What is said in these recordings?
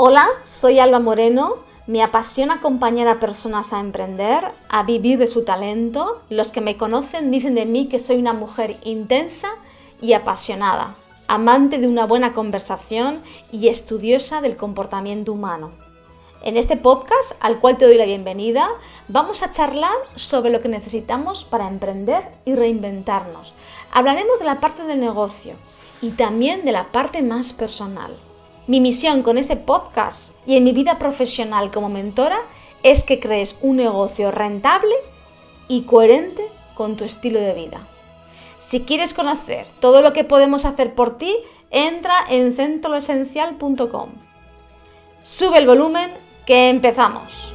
Hola, soy Alba Moreno. Me apasiona acompañar a personas a emprender, a vivir de su talento. Los que me conocen dicen de mí que soy una mujer intensa y apasionada, amante de una buena conversación y estudiosa del comportamiento humano. En este podcast, al cual te doy la bienvenida, vamos a charlar sobre lo que necesitamos para emprender y reinventarnos. Hablaremos de la parte del negocio y también de la parte más personal. Mi misión con este podcast y en mi vida profesional como mentora es que crees un negocio rentable y coherente con tu estilo de vida. Si quieres conocer todo lo que podemos hacer por ti, entra en centroesencial.com. Sube el volumen que empezamos.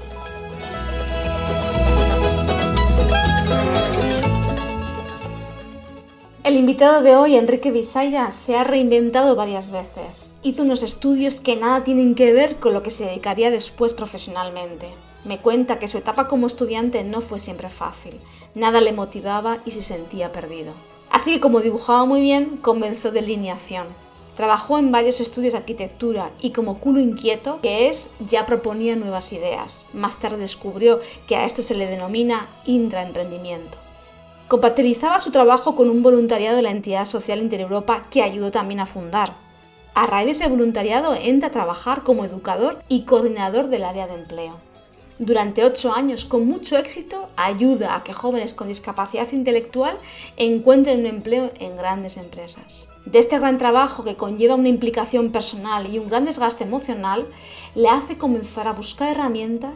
El invitado de hoy, Enrique Visaira, se ha reinventado varias veces. Hizo unos estudios que nada tienen que ver con lo que se dedicaría después profesionalmente. Me cuenta que su etapa como estudiante no fue siempre fácil, nada le motivaba y se sentía perdido. Así que como dibujaba muy bien, comenzó delineación. Trabajó en varios estudios de arquitectura y como culo inquieto que es, ya proponía nuevas ideas. Más tarde descubrió que a esto se le denomina intraemprendimiento. Compatibilizaba su trabajo con un voluntariado de la entidad social Intereuropa que ayudó también a fundar. A raíz de ese voluntariado entra a trabajar como educador y coordinador del área de empleo. Durante ocho años, con mucho éxito, ayuda a que jóvenes con discapacidad intelectual encuentren un empleo en grandes empresas. De este gran trabajo que conlleva una implicación personal y un gran desgaste emocional, le hace comenzar a buscar herramientas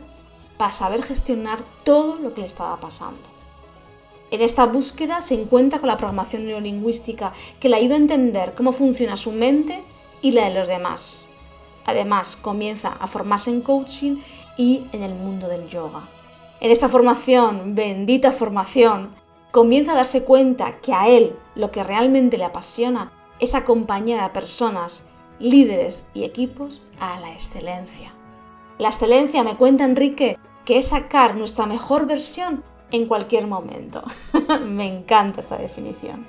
para saber gestionar todo lo que le estaba pasando. En esta búsqueda se encuentra con la programación neurolingüística que le ayuda a entender cómo funciona su mente y la de los demás. Además, comienza a formarse en coaching y en el mundo del yoga. En esta formación, bendita formación, comienza a darse cuenta que a él lo que realmente le apasiona es acompañar a personas, líderes y equipos a la excelencia. La excelencia, me cuenta Enrique, que es sacar nuestra mejor versión en cualquier momento. Me encanta esta definición.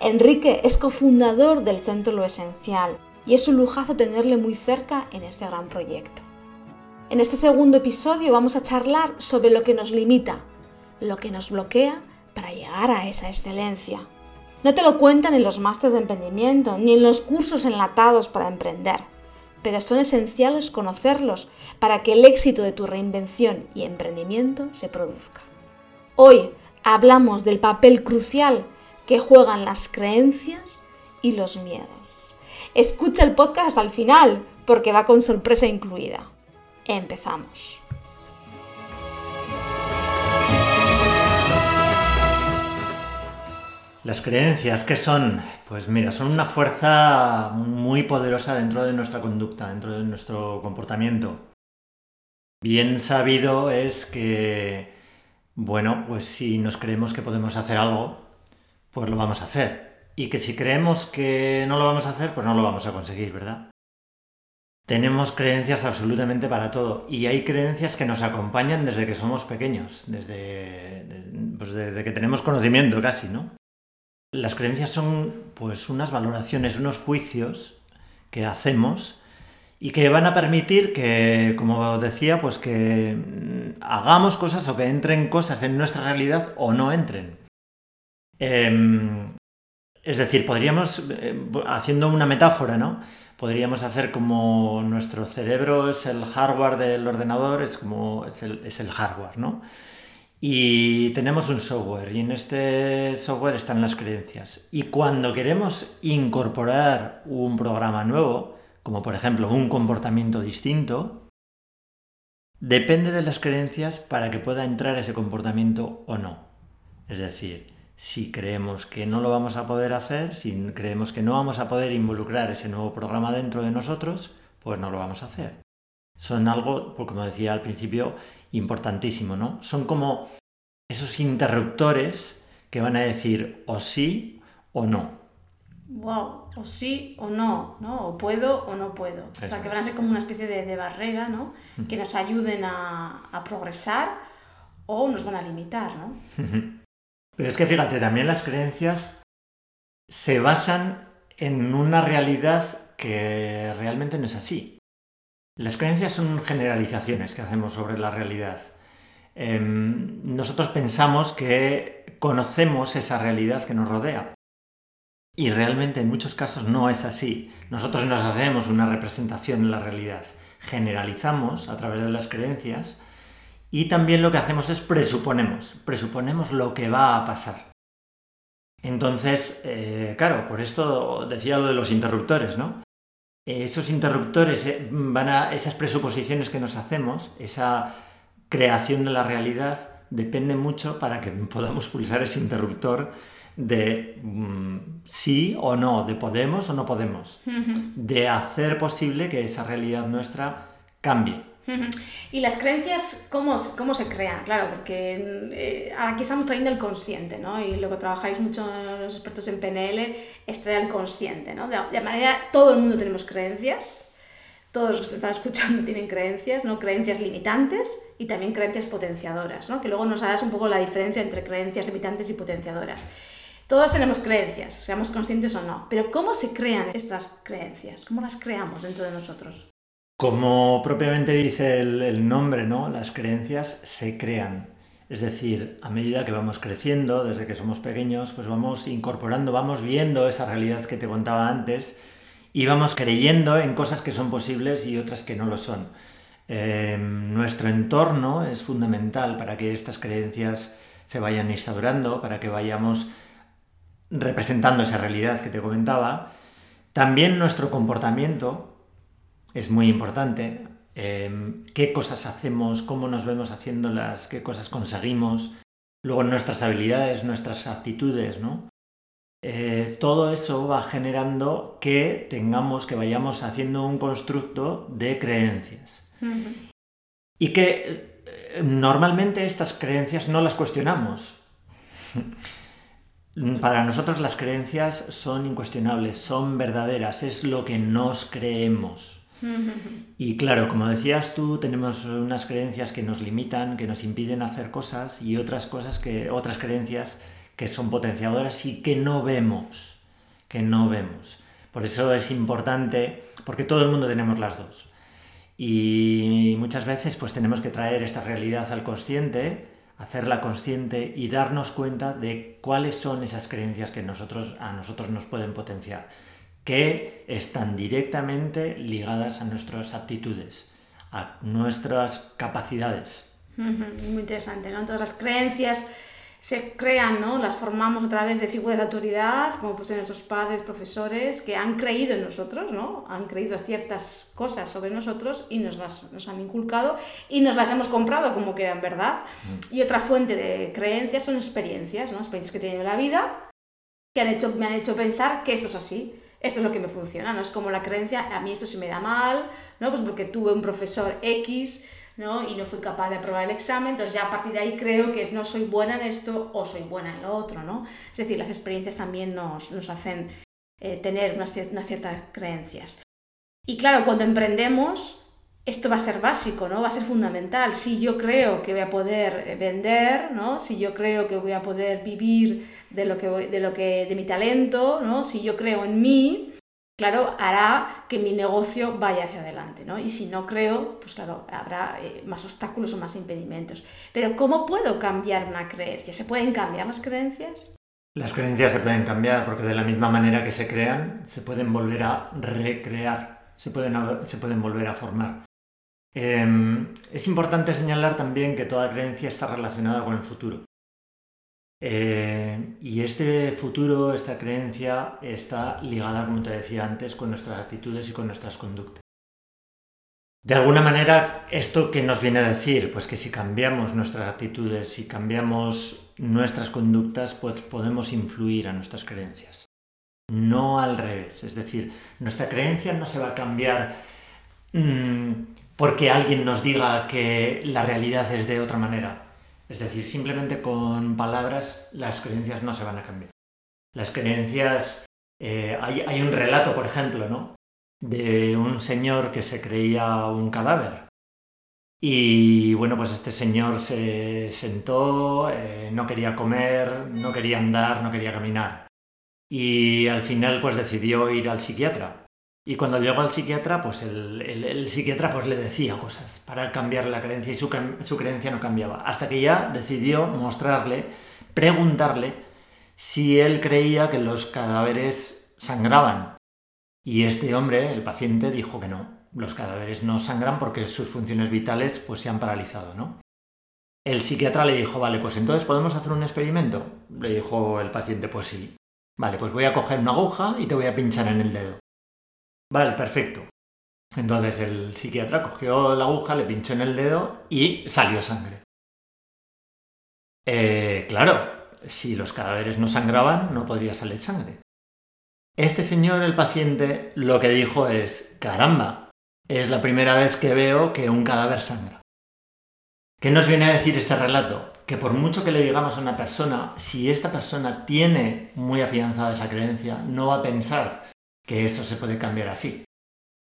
Enrique es cofundador del Centro Lo Esencial y es un lujazo tenerle muy cerca en este gran proyecto. En este segundo episodio vamos a charlar sobre lo que nos limita, lo que nos bloquea para llegar a esa excelencia. No te lo cuentan en los másteres de emprendimiento ni en los cursos enlatados para emprender, pero son esenciales conocerlos para que el éxito de tu reinvención y emprendimiento se produzca. Hoy hablamos del papel crucial que juegan las creencias y los miedos. Escucha el podcast hasta el final porque va con sorpresa incluida. Empezamos. Las creencias, ¿qué son? Pues mira, son una fuerza muy poderosa dentro de nuestra conducta, dentro de nuestro comportamiento. Bien sabido es que bueno, pues si nos creemos que podemos hacer algo, pues lo vamos a hacer. Y que si creemos que no lo vamos a hacer, pues no lo vamos a conseguir, ¿verdad? Tenemos creencias absolutamente para todo y hay creencias que nos acompañan desde que somos pequeños, desde, pues desde que tenemos conocimiento casi, ¿no? Las creencias son pues unas valoraciones, unos juicios que hacemos y que van a permitir que, como decía, pues que mm, hagamos cosas o que entren cosas en nuestra realidad o no entren. Em, es decir, podríamos, eh, haciendo una metáfora, ¿no? Podríamos hacer como nuestro cerebro es el hardware del ordenador, es como es el, es el hardware, ¿no? Y tenemos un software y en este software están las creencias. Y cuando queremos incorporar un programa nuevo, como por ejemplo un comportamiento distinto, depende de las creencias para que pueda entrar ese comportamiento o no. Es decir, si creemos que no lo vamos a poder hacer, si creemos que no vamos a poder involucrar ese nuevo programa dentro de nosotros, pues no lo vamos a hacer. Son algo, pues como decía al principio, importantísimo, ¿no? Son como esos interruptores que van a decir o sí o no wow, o sí o no, ¿no? O puedo o no puedo. o sea, que van a ser como una especie de, barrera, ¿no? Que nos ayuden a, progresar o nos van a limitar, ¿no? Pero es que fíjate, también las creencias se basan en una realidad que realmente no es así. Las creencias son generalizaciones que hacemos sobre la realidad. Em, nosotros pensamos que conocemos esa realidad que nos rodea. Y realmente en muchos casos no es así. Nosotros nos hacemos una representación de la realidad. Generalizamos a través de las creencias y también lo que hacemos es presuponemos. Presuponemos lo que va a pasar. Entonces, eh, claro, por esto decía lo de los interruptores, ¿no? esos interruptores eh, van a esas presuposiciones que nos hacemos, esa creación de la realidad, depende mucho para que podamos pulsar ese interruptor de mm, sí o no, de podemos o no podemos, de hacer posible que esa realidad nuestra cambie. ¿Y las creencias cómo, cómo se crean? Claro, porque eh, aquí estamos trayendo el consciente, ¿no? Y lo que trabajáis mucho los expertos en PNL es traer el consciente, ¿no? De, manera, todo el mundo tenemos creencias, todos los que están escuchando tienen creencias, ¿no? Creencias limitantes y también creencias potenciadoras, ¿no? Que luego nos harás un poco la diferencia entre creencias limitantes y potenciadoras. Todos tenemos creencias, seamos conscientes o no, pero ¿cómo se crean estas creencias? ¿Cómo las creamos dentro de nosotros? Como propiamente dice el, nombre, ¿no? Las creencias se crean. Es decir, a medida que vamos creciendo, desde que somos pequeños, pues vamos incorporando, vamos viendo esa realidad que te contaba antes y vamos creyendo en cosas que son posibles y otras que no lo son. Em, nuestro entorno es fundamental para que estas creencias se vayan instaurando, para que vayamos representando esa realidad que te comentaba. También nuestro comportamiento es muy importante. Em, qué cosas hacemos, cómo nos vemos haciéndolas, qué cosas conseguimos. Luego nuestras habilidades, nuestras actitudes, ¿no? Eh, todo eso va generando que tengamos, que vayamos haciendo un constructo de creencias. Y que eh, normalmente estas creencias no las cuestionamos. Para nosotros las creencias son incuestionables, son verdaderas, es lo que nos creemos. Y claro, como decías tú, tenemos unas creencias que nos limitan, que nos impiden hacer cosas y otras cosas que otras creencias que son potenciadoras y que no vemos, que no vemos. Por eso es importante, porque todo el mundo tenemos las dos. Y muchas veces pues tenemos que traer esta realidad al consciente hacerla consciente y darnos cuenta de cuáles son esas creencias que nosotros, a nosotros nos pueden potenciar, que están directamente ligadas a nuestras aptitudes, a nuestras capacidades. Muy interesante, ¿no? Todas las creencias se crean, ¿no? Las formamos a través de figuras de autoridad, como pues nuestros padres, profesores, que han creído en nosotros, ¿no? Han creído ciertas cosas sobre nosotros y nos las nos han inculcado y nos las hemos comprado como que eran verdad. Mm. Y otra fuente de creencias son experiencias, ¿no? Experiencias que he tenido en la vida que han hecho, me han hecho pensar que esto es así. Esto es lo que me funciona, ¿no? Es como la creencia, a mí esto se me da mal, ¿no? Pues porque tuve un profesor X, y no fui capaz de aprobar el examen, entonces ya a partir de ahí creo que no soy buena en esto o soy buena en lo otro, ¿no? Es decir, las experiencias también nos, hacen eh, tener unas, ciertas creencias. Y claro, cuando emprendemos, esto va a ser básico, ¿no? Va a ser fundamental. Si yo creo que voy a poder vender, ¿no? Si yo creo que voy a poder vivir de lo que, de lo que de mi talento, ¿no? Si yo creo en mí, claro, hará que mi negocio vaya hacia adelante, ¿no? Y si no creo, pues claro, habrá eh, más obstáculos o más impedimentos. Pero ¿cómo puedo cambiar una creencia? ¿Se pueden cambiar las creencias? Las creencias se pueden cambiar porque de la misma manera que se crean, se pueden volver a recrear, se pueden, se pueden volver a formar. Em, es importante señalar también que toda creencia está relacionada con el futuro. Eh, y este futuro, esta creencia, está ligada, como te decía antes, con nuestras actitudes y con nuestras conductas. De alguna manera, ¿esto qué nos viene a decir? Pues que si cambiamos nuestras actitudes, si cambiamos nuestras conductas, pues podemos influir a nuestras creencias. No al revés. Es decir, nuestra creencia no se va a cambiar mm, porque alguien nos diga que la realidad es de otra manera. Es decir, simplemente con palabras las creencias no se van a cambiar. Las creencias... Eh, hay, un relato, por ejemplo, ¿no? De un señor que se creía un cadáver. Y bueno, pues este señor se sentó, eh, no quería comer, no quería andar, no quería caminar. Y al final pues decidió ir al psiquiatra. Y cuando llegó al psiquiatra, pues el, psiquiatra pues le decía cosas para cambiar la creencia y su, su creencia no cambiaba. Hasta que ya decidió mostrarle, preguntarle si él creía que los cadáveres sangraban. Y este hombre, el paciente, dijo que no, los cadáveres no sangran porque sus funciones vitales pues se han paralizado, ¿no? El psiquiatra le dijo, vale, pues entonces podemos hacer un experimento. Le dijo el paciente, pues sí. Vale, pues voy a coger una aguja y te voy a pinchar en el dedo. Vale, perfecto. Entonces el psiquiatra cogió la aguja, le pinchó en el dedo y salió sangre. Eh, claro, si los cadáveres no sangraban, no podría salir sangre. Este señor, el paciente, lo que dijo es, caramba, es la primera vez que veo que un cadáver sangra. ¿Qué nos viene a decir este relato? Que por mucho que le digamos a una persona, si esta persona tiene muy afianzada esa creencia, no va a pensar que eso se puede cambiar así.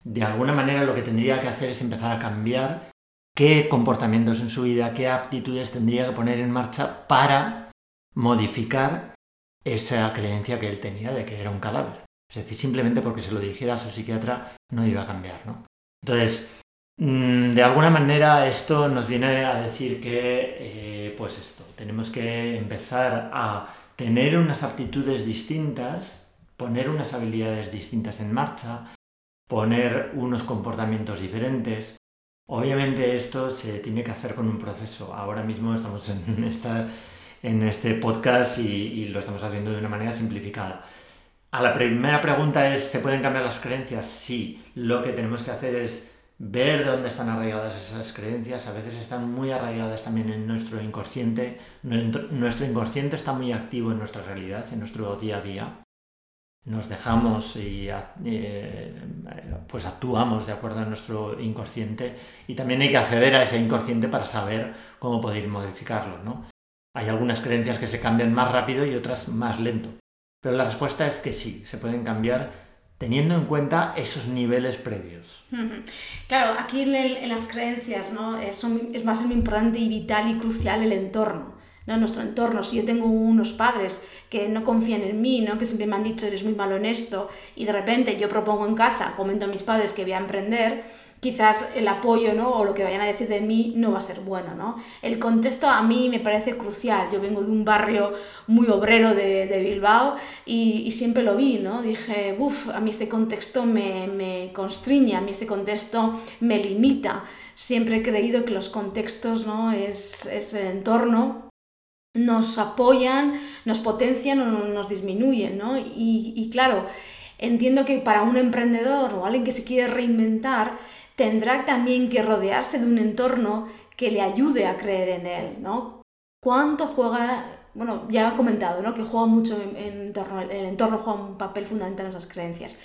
De alguna manera lo que tendría que hacer es empezar a cambiar qué comportamientos en su vida, qué aptitudes tendría que poner en marcha para modificar esa creencia que él tenía de que era un cadáver. Es decir, simplemente porque se lo dijera a su psiquiatra no iba a cambiar, ¿no? Entonces, mm, de alguna manera esto nos viene a decir que, eh, pues esto, tenemos que empezar a tener unas aptitudes distintas, poner unas habilidades distintas en marcha, poner unos comportamientos diferentes. Obviamente esto se tiene que hacer con un proceso. Ahora mismo estamos en, este podcast y, y lo estamos haciendo de una manera simplificada. A la primera pregunta es, ¿se pueden cambiar las creencias? Sí, lo que tenemos que hacer es ver dónde están arraigadas esas creencias. A veces están muy arraigadas también en nuestro inconsciente. Nuestro inconsciente está muy activo en nuestra realidad, en nuestro día a día. Nos dejamos y eh, pues actuamos de acuerdo a nuestro inconsciente y también hay que acceder a ese inconsciente para saber cómo poder modificarlo. ¿no? Hay algunas creencias que se cambian más rápido y otras más lento. Pero la respuesta es que sí, se pueden cambiar teniendo en cuenta esos niveles previos. Claro, aquí en, las creencias ¿no? es, es más importante y vital y crucial el entorno. ¿No? Nuestro entorno, si yo tengo unos padres que no confían en mí, ¿no? que siempre me han dicho eres muy malo en esto, y de repente yo propongo en casa, comento a mis padres que voy a emprender, quizás el apoyo ¿no? o lo que vayan a decir de mí no va a ser bueno. ¿no? El contexto a mí me parece crucial. Yo vengo de un barrio muy obrero de, de Bilbao y, y, siempre lo vi. ¿no? Dije, uff, a mí este contexto me, me, constriñe, a mí este contexto me limita. Siempre he creído que los contextos, ¿no? es, es el entorno, nos apoyan, nos potencian o nos disminuyen. ¿no? Y, claro, entiendo que para un emprendedor o alguien que se quiere reinventar, tendrá también que rodearse de un entorno que le ayude a creer en él, ¿no? ¿Cuánto juega? Bueno, ya he comentado, ¿no? Que juega mucho en, entorno, el entorno juega un papel fundamental en nuestras creencias.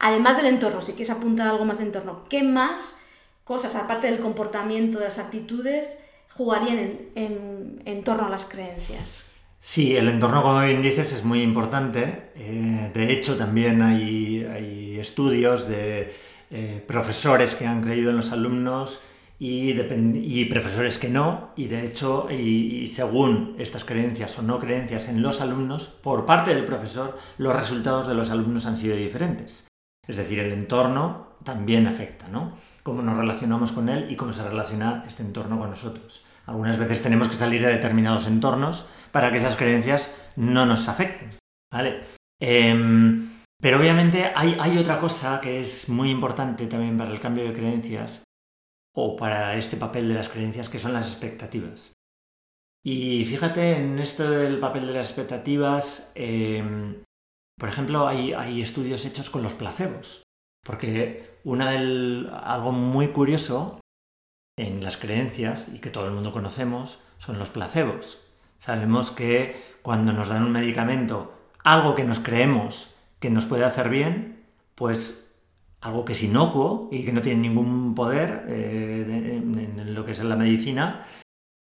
Además del entorno, si quieres apuntar algo más de entorno, ¿qué más cosas, aparte del comportamiento, de las actitudes, jugarían en, torno a las creencias? Sí, el entorno, como bien dices, es muy importante. Eh, de hecho, también hay estudios de eh, profesores que han creído en los alumnos y, y profesores que no, y de hecho, y, según estas creencias o no creencias en los alumnos, por parte del profesor, los resultados de los alumnos han sido diferentes. Es decir, el entorno también afecta, ¿no? Cómo nos relacionamos con él y cómo se relaciona este entorno con nosotros. Algunas veces tenemos que salir de determinados entornos para que esas creencias no nos afecten, ¿vale? Em, pero obviamente hay, otra cosa que es muy importante también para el cambio de creencias o para este papel de las creencias, que son las expectativas. Y fíjate en esto del papel de las expectativas, em, por ejemplo, hay, estudios hechos con los placebos, porque una del, algo muy curioso en las creencias y que todo el mundo conocemos son los placebos. Sabemos que cuando nos dan un medicamento, algo que nos creemos que nos puede hacer bien, pues algo que es inocuo y que no tiene ningún poder eh, en, lo que es la medicina,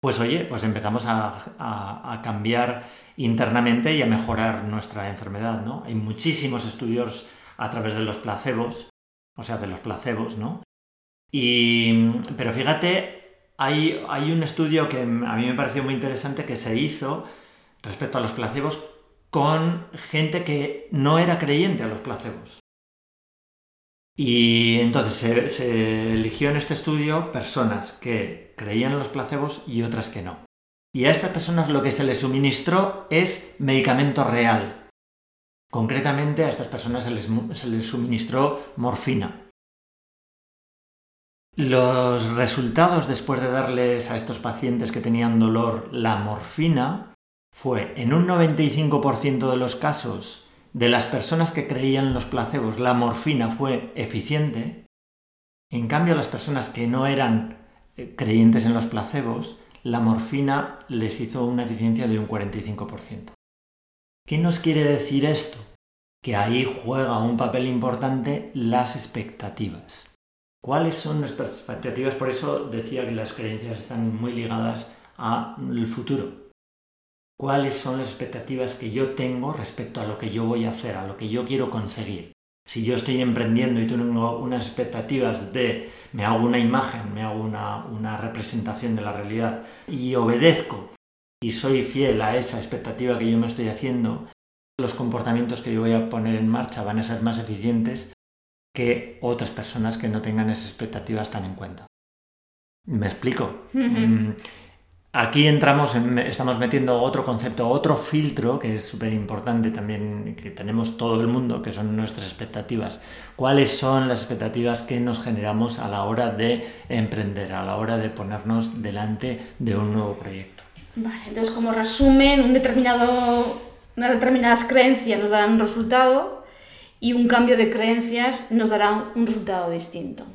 pues oye, pues empezamos a, cambiar internamente y a mejorar nuestra enfermedad, ¿no? Hay muchísimos estudios a través de los placebos, o sea, de los placebos, ¿no? Y, pero fíjate, hay, hay un estudio que a mí me pareció muy interesante que se hizo respecto a los placebos con gente que no era creyente a los placebos. Y entonces se, eligió en este estudio personas que creían en los placebos y otras que no. Y a estas personas lo que se les suministró es medicamento real. Concretamente a estas personas se les, se les suministró morfina. Los resultados después de darles a estos pacientes que tenían dolor la morfina fue en un 95% de los casos de las personas que creían los placebos, la morfina fue eficiente. En cambio, las personas que no eran eh, creyentes en los placebos, la morfina les hizo una eficiencia de un 45%. ¿Qué nos quiere decir esto? Que ahí juega un papel importante las expectativas. ¿Cuáles son nuestras expectativas? Por eso decía que las creencias están muy ligadas al futuro cuáles son las expectativas que yo tengo respecto a lo que yo voy a hacer, a lo que yo quiero conseguir. Si yo estoy emprendiendo y tengo unas expectativas de me hago una imagen, me hago una, representación de la realidad y obedezco y soy fiel a esa expectativa que yo me estoy haciendo, los comportamientos que yo voy a poner en marcha van a ser más eficientes que otras personas que no tengan esas expectativas tan en cuenta. ¿Me explico? Aquí entramos, estamos metiendo otro concepto, otro filtro que es súper importante también, que tenemos todo el mundo, que son nuestras expectativas. ¿Cuáles son las expectativas que nos generamos a la hora de emprender, a la hora de ponernos delante de un nuevo proyecto? Vale, entonces como resumen, un determinado, unas determinadas creencias nos darán un resultado y un cambio de creencias nos dará un resultado distinto.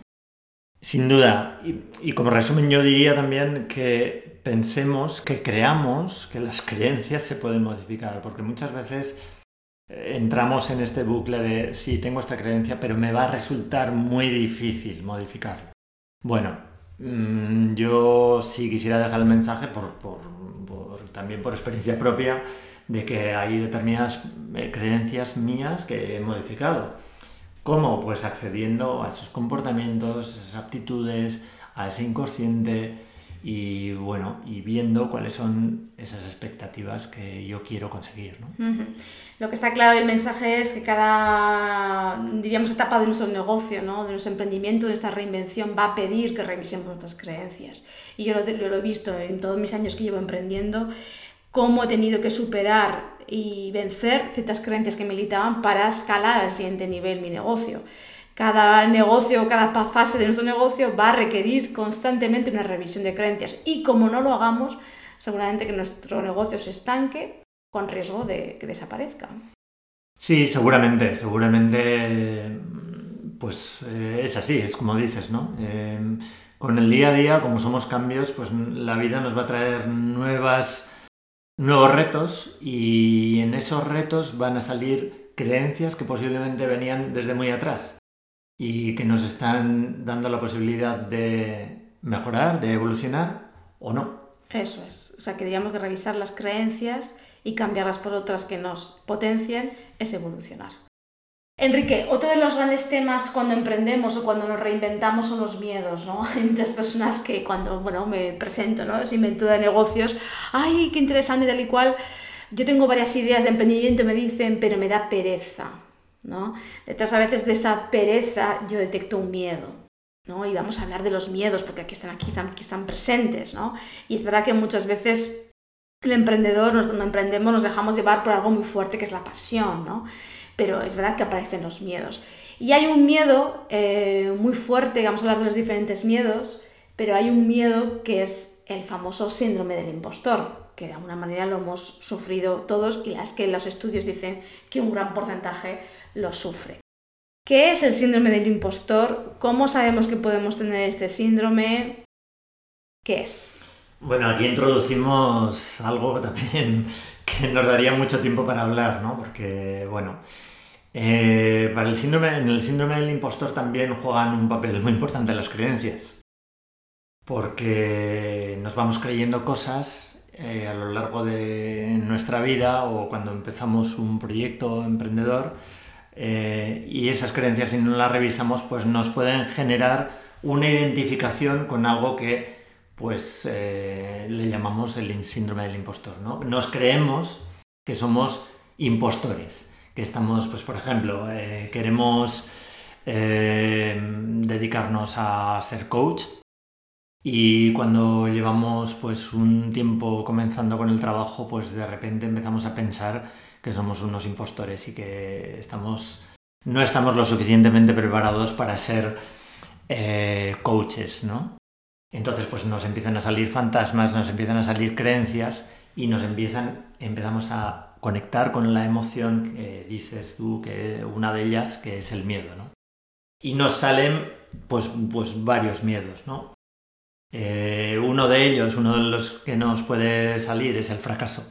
Sin duda, y como resumen yo diría también que pensemos, que creamos que las creencias se pueden modificar, porque muchas veces eh, entramos en este bucle de sí, tengo esta creencia, pero me va a resultar muy difícil modificarlo. Bueno, mm, yo sí quisiera dejar el mensaje, también por experiencia propia, de que hay determinadas eh, creencias mías que he modificado. ¿Cómo? Pues accediendo a esos comportamientos, esas aptitudes, a ese inconsciente, y bueno, y viendo cuáles son esas expectativas que yo quiero conseguir. ¿no? Lo que está claro el mensaje es que cada, diríamos, etapa de nuestro negocio, ¿no? de nuestro emprendimiento, de nuestra reinvención, va a pedir que revisemos nuestras creencias. Y yo lo, lo he visto en todos mis años que llevo emprendiendo, cómo he tenido que superar y vencer ciertas creencias que me limitaban para escalar al siguiente nivel mi negocio cada negocio, cada fase de nuestro negocio va a requerir constantemente una revisión de creencias y como no lo hagamos, seguramente que nuestro negocio se estanque con riesgo de que desaparezca. Sí, seguramente, seguramente pues eh, es así, es como dices, ¿no? Em, con el día a día, como somos cambios, pues la vida nos va a traer nuevas, nuevos retos y en esos retos van a salir creencias que posiblemente venían desde muy atrás y que nos están dando la posibilidad de mejorar, de evolucionar o no. Eso es, o sea, que diríamos que revisar las creencias y cambiarlas por otras que nos potencien es evolucionar. Enrique, otro de los grandes temas cuando emprendemos o cuando nos reinventamos son los miedos, ¿no? Hay muchas personas que cuando, bueno, me presento, ¿no? Es invento de negocios, ¡ay, qué interesante tal y cual! Yo tengo varias ideas de emprendimiento, me dicen, pero me da pereza. ¿no? Detrás a veces de esa pereza yo detecto un miedo, ¿no? Y vamos a hablar de los miedos porque aquí están, aquí están, aquí están presentes, ¿no? Y es verdad que muchas veces el emprendedor, cuando emprendemos, nos dejamos llevar por algo muy fuerte que es la pasión, ¿no? Pero es verdad que aparecen los miedos. Y hay un miedo eh, muy fuerte, vamos a hablar de los diferentes miedos, pero hay un miedo que es el famoso síndrome del impostor, que de alguna manera lo hemos sufrido todos y las que los estudios dicen que un gran porcentaje lo sufre. ¿Qué es el síndrome del impostor? ¿Cómo sabemos que podemos tener este síndrome? ¿Qué es? Bueno, aquí introducimos algo también que nos daría mucho tiempo para hablar, ¿no? Porque, bueno, eh, para el síndrome, en el síndrome del impostor también juegan un papel muy importante las creencias. Porque nos vamos creyendo cosas eh, a lo largo de nuestra vida o cuando empezamos un proyecto emprendedor eh, y esas creencias si no las revisamos pues nos pueden generar una identificación con algo que pues eh, le llamamos el síndrome del impostor. ¿no? Nos creemos que somos impostores, que estamos, pues por ejemplo, eh, queremos eh, dedicarnos a ser coach y cuando llevamos pues un tiempo comenzando con el trabajo, pues de repente empezamos a pensar que somos unos impostores y que estamos no estamos lo suficientemente preparados para ser coaches, ¿no? Entonces, pues nos empiezan a salir fantasmas, nos empiezan a salir creencias y nos empiezan, empezamos a conectar con la emoción que dices tú, que una de ellas, que es el miedo, ¿no? Y nos salen, pues, pues varios miedos, ¿no? Eh, uno de ellos, uno de los que nos puede salir es el fracaso.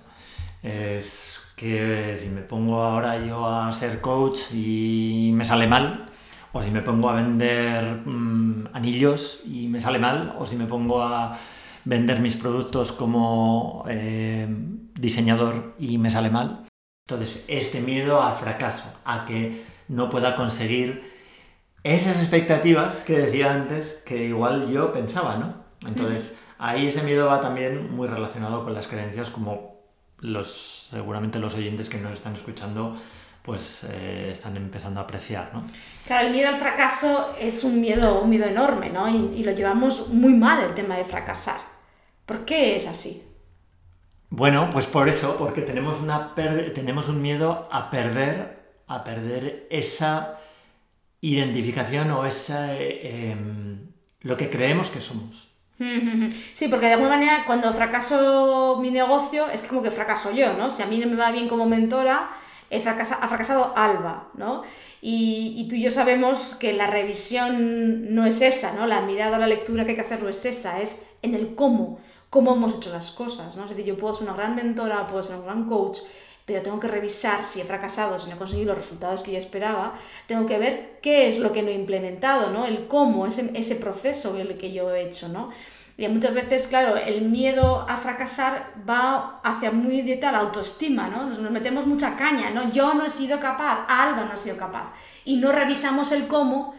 Es que si me pongo ahora yo a ser coach y me sale mal, o si me pongo a vender mm, anillos y me sale mal, o si me pongo a vender mis productos como eh, diseñador y me sale mal. Entonces, este miedo al fracaso, a que no pueda conseguir esas expectativas que decía antes, que igual yo pensaba, ¿no? Entonces, ahí ese miedo va también muy relacionado con las creencias como los, seguramente los oyentes que nos están escuchando pues eh, están empezando a apreciar, ¿no? Claro, el miedo al fracaso es un miedo, un miedo enorme, ¿no? Y, lo llevamos muy mal el tema de fracasar. ¿Por qué es así? Bueno, pues por eso, porque tenemos, una tenemos un miedo a perder, a perder esa identificación o esa, eh, em, lo que creemos que somos. Sí, porque de alguna manera cuando fracaso mi negocio es como que fracaso yo, ¿no? Si a mí no me va bien como mentora, he ha fracasado Alba, ¿no? Y, tú y yo sabemos que la revisión no es esa, ¿no? La mirada, la lectura que hay que hacer no es esa, es en el cómo, cómo hemos hecho las cosas, ¿no? Es decir, yo puedo ser una gran mentora, puedo ser un gran coach, pero tengo que revisar si he fracasado, si no he conseguido los resultados que yo esperaba, tengo que ver qué es lo que no he implementado, ¿no? El cómo, ese, ese proceso que yo he hecho, ¿no? Y muchas veces, claro, el miedo a fracasar va hacia muy directa la autoestima, ¿no? Nos, metemos mucha caña, ¿no? Yo no he sido capaz, Alba no ha sido capaz. Y no revisamos el cómo,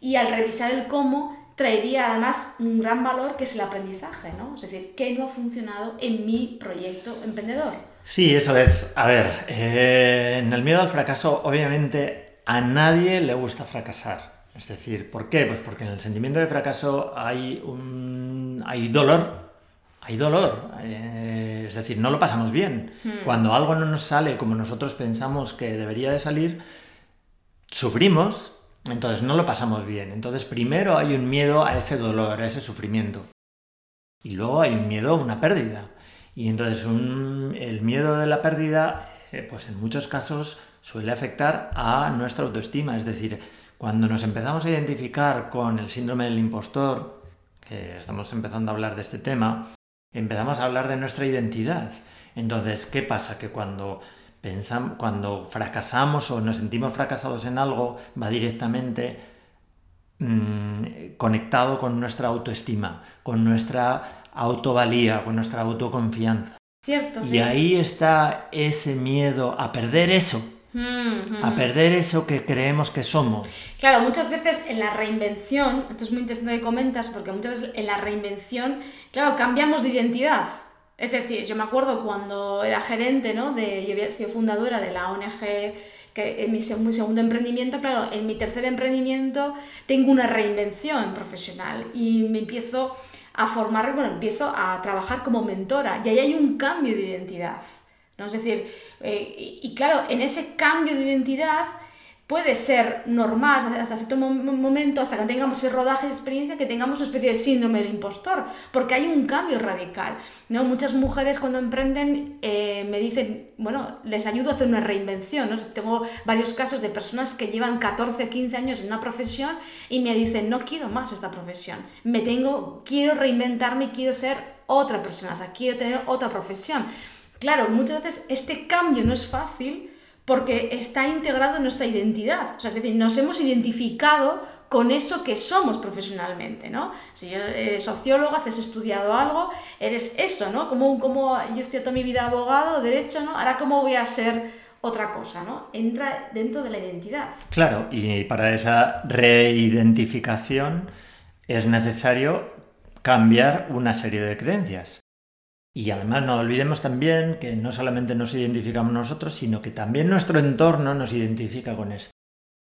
y al revisar el cómo traería además un gran valor que es el aprendizaje, ¿no? Es decir, ¿qué no ha funcionado en mi proyecto emprendedor? Sí, eso es. A ver, eh, en el miedo al fracaso, obviamente a nadie le gusta fracasar. Es decir, ¿por qué? Pues porque en el sentimiento de fracaso hay un hay dolor, hay dolor, eh, es decir, no lo pasamos bien. Hmm. Cuando algo no nos sale como nosotros pensamos que debería de salir, sufrimos, entonces no lo pasamos bien. Entonces primero hay un miedo a ese dolor, a ese sufrimiento. Y luego hay un miedo a una pérdida. Y entonces el miedo de la pérdida, eh, pues en muchos casos suele afectar a nuestra autoestima, es decir, cuando nos empezamos a identificar con el síndrome del impostor, que estamos empezando a hablar de este tema, empezamos a hablar de nuestra identidad. Entonces, ¿qué pasa? Que cuando pensamos, cuando fracasamos o nos sentimos fracasados en algo, va directamente mm, conectado con nuestra autoestima, con nuestra autovalía, con nuestra autoconfianza. Cierto. Y ahí está ese miedo a perder eso a perder eso que creemos que somos. Claro, muchas veces en la reinvención, esto es muy interesante que comentas, porque muchas veces en la reinvención, claro, cambiamos de identidad. Es decir, yo me acuerdo cuando era gerente, ¿no? De, yo había sido fundadora de la ONG que en mi, mi, segundo emprendimiento, claro, en mi tercer emprendimiento tengo una reinvención profesional y me empiezo a formar, bueno, empiezo a trabajar como mentora y ahí hay un cambio de identidad. ¿No? Es decir, eh, y, claro, en ese cambio de identidad puede ser normal hasta cierto momento, hasta que tengamos ese rodaje de experiencia, que tengamos una especie de síndrome del impostor, porque hay un cambio radical. ¿no? Muchas mujeres cuando emprenden eh, me dicen, bueno, les ayudo a hacer una reinvención. ¿no? Tengo varios casos de personas que llevan 14, 15 años en una profesión y me dicen, no quiero más esta profesión, me tengo, quiero reinventarme, quiero ser otra persona, o sea, quiero tener otra profesión. Claro, muchas veces este cambio no es fácil porque está integrado en nuestra identidad. O sea, es decir, nos hemos identificado con eso que somos profesionalmente, ¿no? Si eres socióloga, si has estudiado algo, eres eso, ¿no? Como, como yo estoy toda mi vida abogado, derecho, ¿no? Ahora, ¿cómo voy a ser otra cosa, ¿no? Entra dentro de la identidad. Claro, y para esa reidentificación es necesario cambiar una serie de creencias. Y además no olvidemos también que no solamente nos identificamos nosotros, sino que también nuestro entorno nos identifica con esto.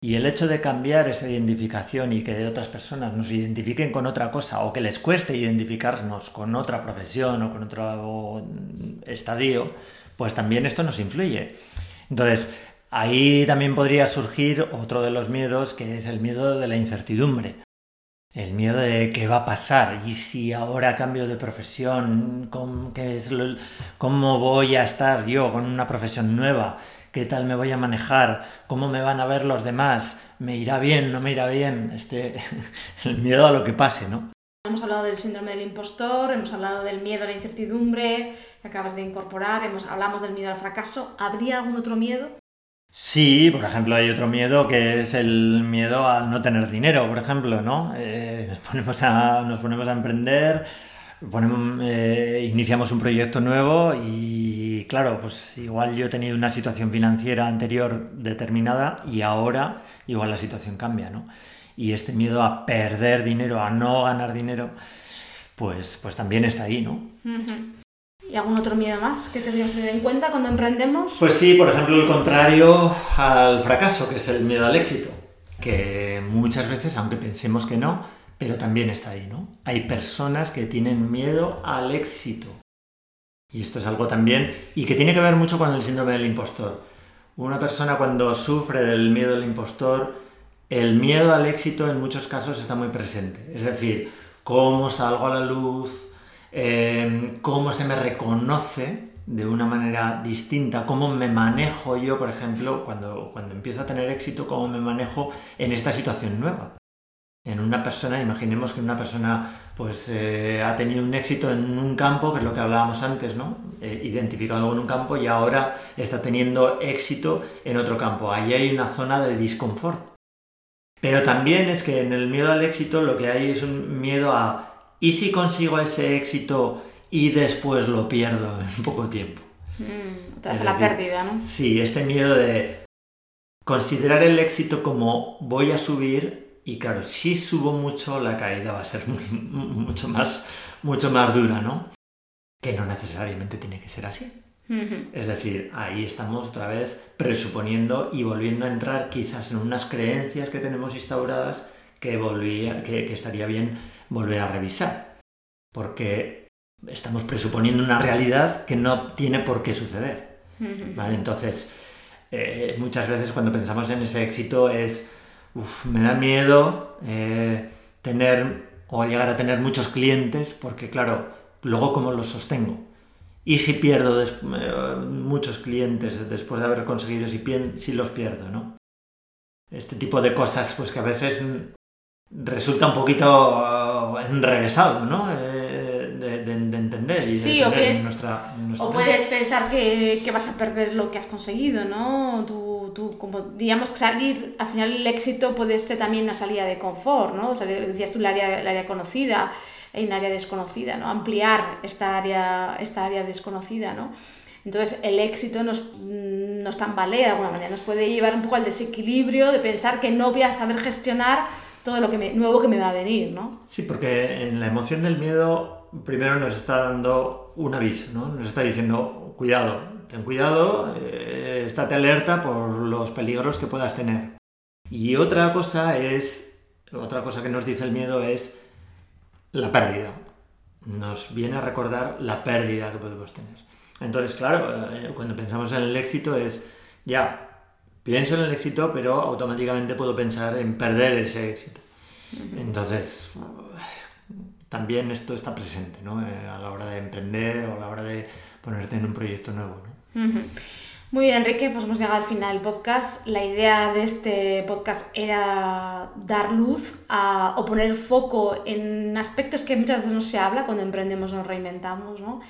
Y el hecho de cambiar esa identificación y que otras personas nos identifiquen con otra cosa o que les cueste identificarnos con otra profesión o con otro estadio, pues también esto nos influye. Entonces, ahí también podría surgir otro de los miedos que es el miedo de la incertidumbre. El miedo de qué va a pasar y si ahora cambio de profesión, ¿cómo, es ¿cómo voy a estar yo con una profesión nueva? qué tal me voy a manejar, cómo me van a ver los demás, me irá bien, no me irá bien, este, el miedo a lo que pase, ¿no? Hemos hablado del síndrome del impostor, hemos hablado del miedo a la incertidumbre que acabas de incorporar, hemos, hablamos del miedo al fracaso. ¿Habría algún otro miedo? Sí, por ejemplo, hay otro miedo que es el miedo a no tener dinero, por ejemplo, ¿no? Eh, nos, ponemos a, nos ponemos a emprender, ponemos, eh, iniciamos un proyecto nuevo y claro, pues igual yo he tenido una situación financiera anterior determinada y ahora igual la situación cambia, ¿no? Y este miedo a perder dinero, a no ganar dinero, pues, pues también está ahí, ¿no? ¿Y algún otro miedo más que tendríamos que tener en cuenta cuando emprendemos? Pues sí, por ejemplo, el contrario al fracaso, que es el miedo al éxito, que muchas veces, aunque pensemos que no, pero también está ahí, ¿no? Hay personas que tienen miedo al éxito. Y esto es algo también, y que tiene que ver mucho con el síndrome del impostor. Una persona cuando sufre del miedo del impostor, el miedo al éxito en muchos casos está muy presente. Es decir, cómo salgo a la luz, em, cómo se me reconoce de una manera distinta, cómo me manejo yo, por ejemplo, cuando, cuando empiezo a tener éxito, cómo me manejo en esta situación nueva en una persona, imaginemos que una persona pues eh, ha tenido un éxito en un campo, que es lo que hablábamos antes, ¿no? Eh, identificado con un campo y ahora está teniendo éxito en otro campo. Ahí hay una zona de disconfort. Pero también es que en el miedo al éxito lo que hay es un miedo a ¿y si consigo ese éxito y después lo pierdo en poco tiempo? Mm, la pérdida, ¿no? Sí, este miedo de considerar el éxito como voy a subir y claro, si subo mucho, la caída va a ser mucho, más, mucho más dura, ¿no? Que no necesariamente tiene que ser así. Es decir, ahí estamos otra vez presuponiendo y volviendo a entrar quizás en unas creencias que tenemos instauradas que, volvía, que, estaría bien volver a revisar. Porque estamos presuponiendo una realidad que no tiene por qué suceder. ¿vale? Entonces, eh, muchas veces cuando pensamos en ese éxito es uf, me da miedo eh, tener o llegar a tener muchos clientes porque claro, luego cómo los sostengo. Y si pierdo eh, muchos clientes después de haber conseguido, si, si los pierdo, ¿no? Este tipo de cosas, pues que a veces resulta un poquito enrevesado, ¿no? Eh, de, entender y de tener nuestra, O puedes pensar que, que, vas a perder lo que has conseguido, ¿no? tú, como digamos que salir, al final el éxito puede ser también una salida de confort, ¿no? O sea, decías tú el área, el área conocida un área desconocida, ¿no? Ampliar esta área, esta área desconocida, ¿no? Entonces el éxito nos, nos tambalea de alguna manera, nos puede llevar un poco al desequilibrio de pensar que no voy a saber gestionar todo lo que me, nuevo que me va a venir, ¿no? Sí, porque en la emoción del miedo primero nos está dando un aviso, ¿no? Nos está diciendo, cuidado, ten cuidado, eh, estate alerta por los peligros que puedas tener. Y otra cosa es, otra cosa que nos dice el miedo es la pérdida. Nos viene a recordar la pérdida que podemos tener. Entonces, claro, eh, cuando pensamos en el éxito es, ya, pienso en el éxito, pero automáticamente puedo pensar en perder ese éxito. Entonces, también esto está presente, ¿no? Eh, a la hora de emprender o a la hora de ponerte en un proyecto nuevo, ¿no? Muy bien, Enrique, pues hemos llegado al final del podcast. La idea de este podcast era dar luz a, o poner foco en aspectos que muchas veces no se habla cuando emprendemos o nos reinventamos, ¿no?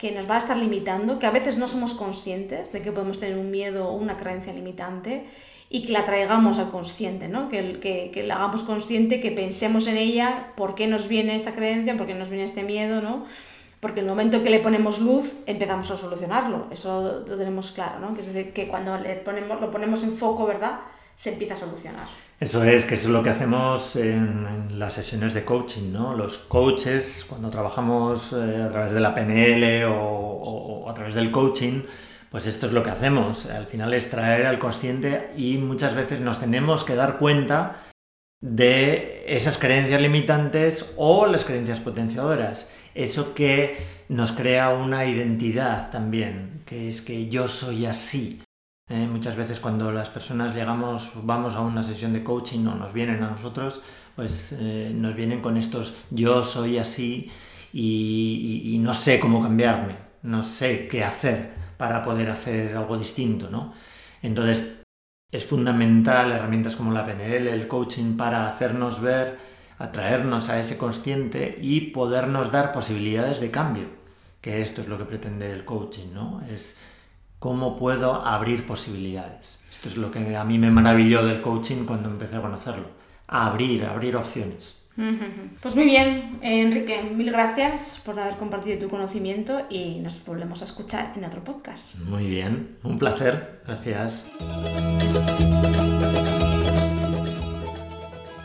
Que nos va a estar limitando, que a veces no somos conscientes de que podemos tener un miedo o una creencia limitante y que la traigamos al consciente, ¿no? que, que, que la hagamos consciente, que pensemos en ella, por qué nos viene esta creencia, por qué nos viene este miedo, ¿no? porque en el momento que le ponemos luz empezamos a solucionarlo, eso lo tenemos claro, ¿no? que es decir, que cuando le ponemos, lo ponemos en foco, ¿verdad? se empieza a solucionar. Eso es, que eso es lo que hacemos en, las sesiones de coaching, ¿no? Los coaches, cuando trabajamos eh, a través de la PNL o, a través del coaching, pues esto es lo que hacemos. Al final es traer al consciente y muchas veces nos tenemos que dar cuenta de esas creencias limitantes o las creencias potenciadoras. Eso que nos crea una identidad también, que es que yo soy así, eh, muchas veces cuando las personas llegamos, vamos a una sesión de coaching o nos vienen a nosotros, pues eh, nos vienen con estos yo soy así y, no sé cómo cambiarme, no sé qué hacer para poder hacer algo distinto, ¿no? Entonces es fundamental herramientas como la PNL, el coaching para hacernos ver, atraernos a ese consciente y podernos dar posibilidades de cambio, que esto es lo que pretende el coaching, ¿no? Es cómo puedo abrir posibilidades. Esto es lo que a mí me maravilló del coaching cuando empecé a conocerlo. abrir, abrir opciones. Pues muy bien, Enrique, mil gracias por haber compartido tu conocimiento y nos volvemos a escuchar en otro podcast. Muy bien, un placer, gracias.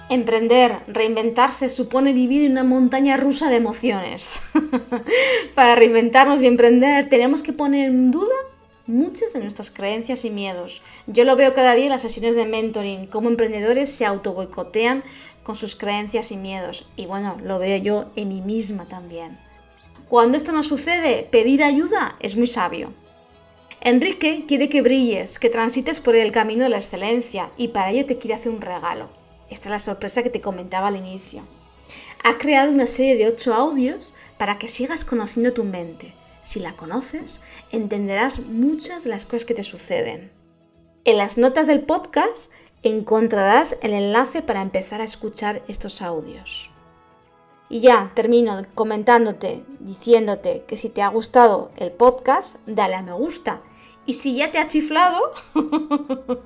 Emprender, reinventarse supone vivir en una montaña rusa de emociones. Para reinventarnos y emprender tenemos que poner en duda muchas de nuestras creencias y miedos. Yo lo veo cada día en las sesiones de mentoring, cómo emprendedores se auto boicotean con sus creencias y miedos. Y bueno, lo veo yo en mí misma también. Cuando esto no sucede, pedir ayuda es muy sabio. Enrique quiere que brilles, que transites por el camino de la excelencia y para ello te quiere hacer un regalo. Esta es la sorpresa que te comentaba al inicio. Ha creado una serie de 8 audios para que sigas conociendo tu mente si la conoces, entenderás muchas de las cosas que te suceden. En las notas del podcast encontrarás el enlace para empezar a escuchar estos audios. Y ya termino comentándote, diciéndote que si te ha gustado el podcast, dale a me gusta. Y si ya te ha chiflado,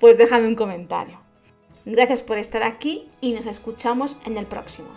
pues déjame un comentario. Gracias por estar aquí y nos escuchamos en el próximo.